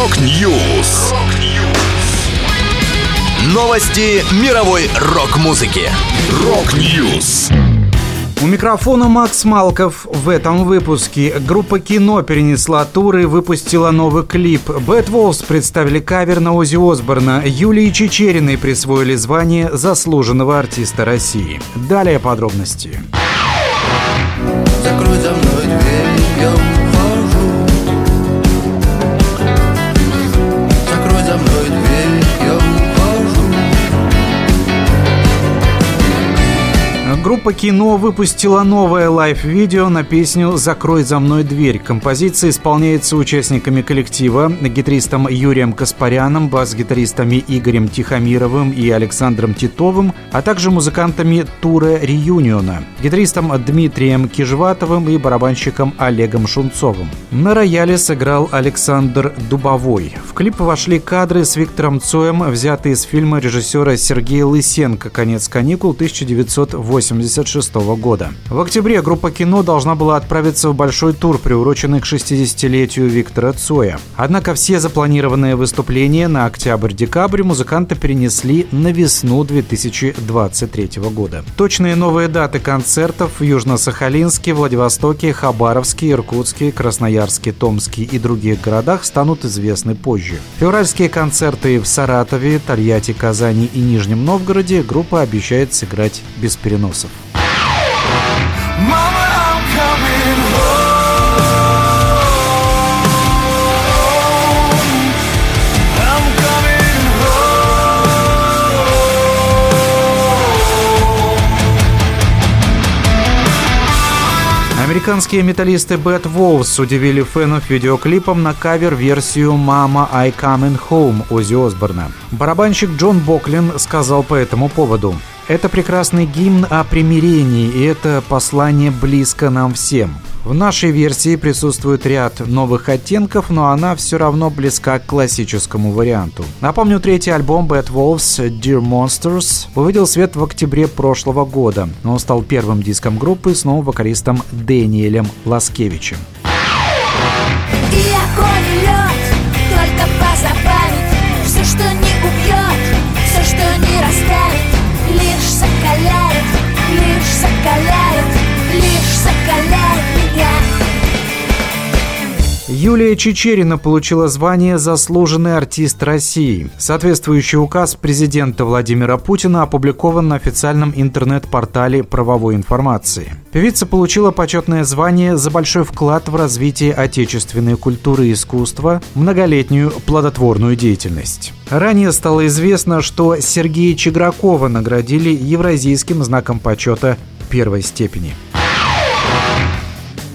Rock News. Новости мировой рок-музыки. Rock News. У микрофона Макс Малков. В этом выпуске группа «Кино» перенесла тур и выпустила новый клип. Bad Wolves представили кавер на Ози Осборна. Юлии Чечериной присвоили звание заслуженного артиста России. Далее подробности. Закрой Группа «Кино» выпустила новое лайв-видео на песню «Закрой за мной дверь». Композиция исполняется участниками коллектива, гитаристом Юрием Каспаряном, бас-гитаристами Игорем Тихомировым и Александром Титовым, а также музыкантами тура «Реюниона», гитаристом Дмитрием Кижватовым и барабанщиком Олегом Шунцовым. На рояле сыграл Александр Дубовой. В клип вошли кадры с Виктором Цоем, взятые из фильма режиссера Сергея Лысенко «Конец каникул» 1980 1986 года. В октябре группа «Кино» должна была отправиться в большой тур, приуроченный к 60-летию Виктора Цоя. Однако все запланированные выступления на октябрь-декабрь музыканты перенесли на весну 2023 года. Точные новые даты концертов в Южно-Сахалинске, Владивостоке, Хабаровске, Иркутске, Красноярске, Томске и других городах станут известны позже. Февральские концерты в Саратове, Тольятти, Казани и Нижнем Новгороде группа обещает сыграть без переноса. Американские металлисты Bad Wolves удивили фенов видеоклипом на кавер-версию «Mama, I Coming Home» Оззи Осборна. Барабанщик Джон Боклин сказал по этому поводу – это прекрасный гимн о примирении, и это послание близко нам всем. В нашей версии присутствует ряд новых оттенков, но она все равно близка к классическому варианту. Напомню, третий альбом Bad Wolves Dear Monsters увидел свет в октябре прошлого года. Он стал первым диском группы с новым вокалистом Дэниелем Ласкевичем. Юлия Чечерина получила звание «Заслуженный артист России». Соответствующий указ президента Владимира Путина опубликован на официальном интернет-портале правовой информации. Певица получила почетное звание за большой вклад в развитие отечественной культуры и искусства, многолетнюю плодотворную деятельность. Ранее стало известно, что Сергея Чегракова наградили Евразийским знаком почета первой степени.